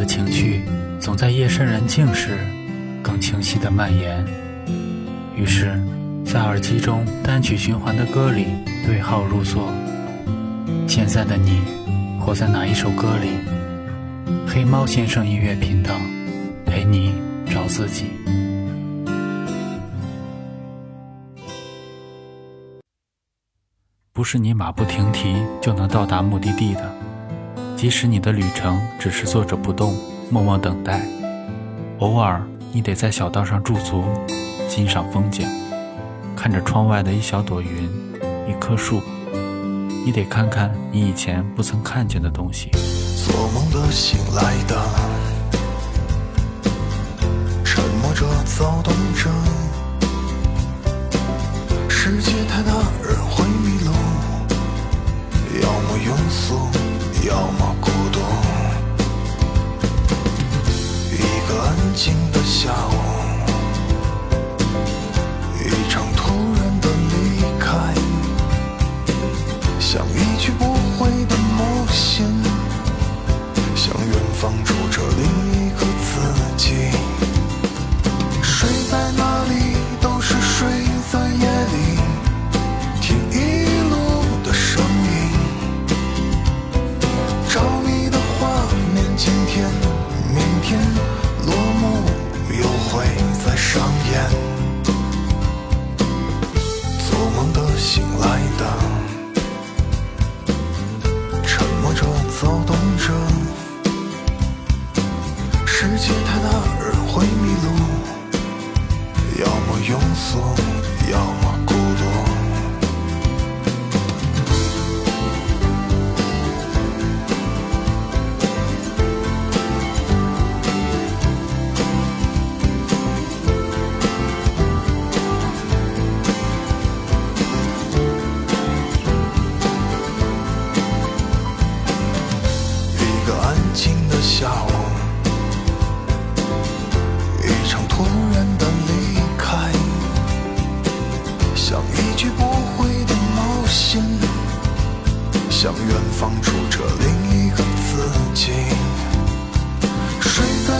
的情绪总在夜深人静时更清晰的蔓延。于是，在耳机中单曲循环的歌里对号入座。现在的你，活在哪一首歌里？黑猫先生音乐频道，陪你找自己。不是你马不停蹄就能到达目的地的，即使你的旅程只是坐着不动，默默等待。偶尔，你得在小道上驻足，欣赏风景，看着窗外的一小朵云，一棵树。你得看看你以前不曾看见的东西。做梦的、醒来的，沉默着、躁动要么孤独。一个安静的下午。庸俗，向远方住着另一个自己，睡在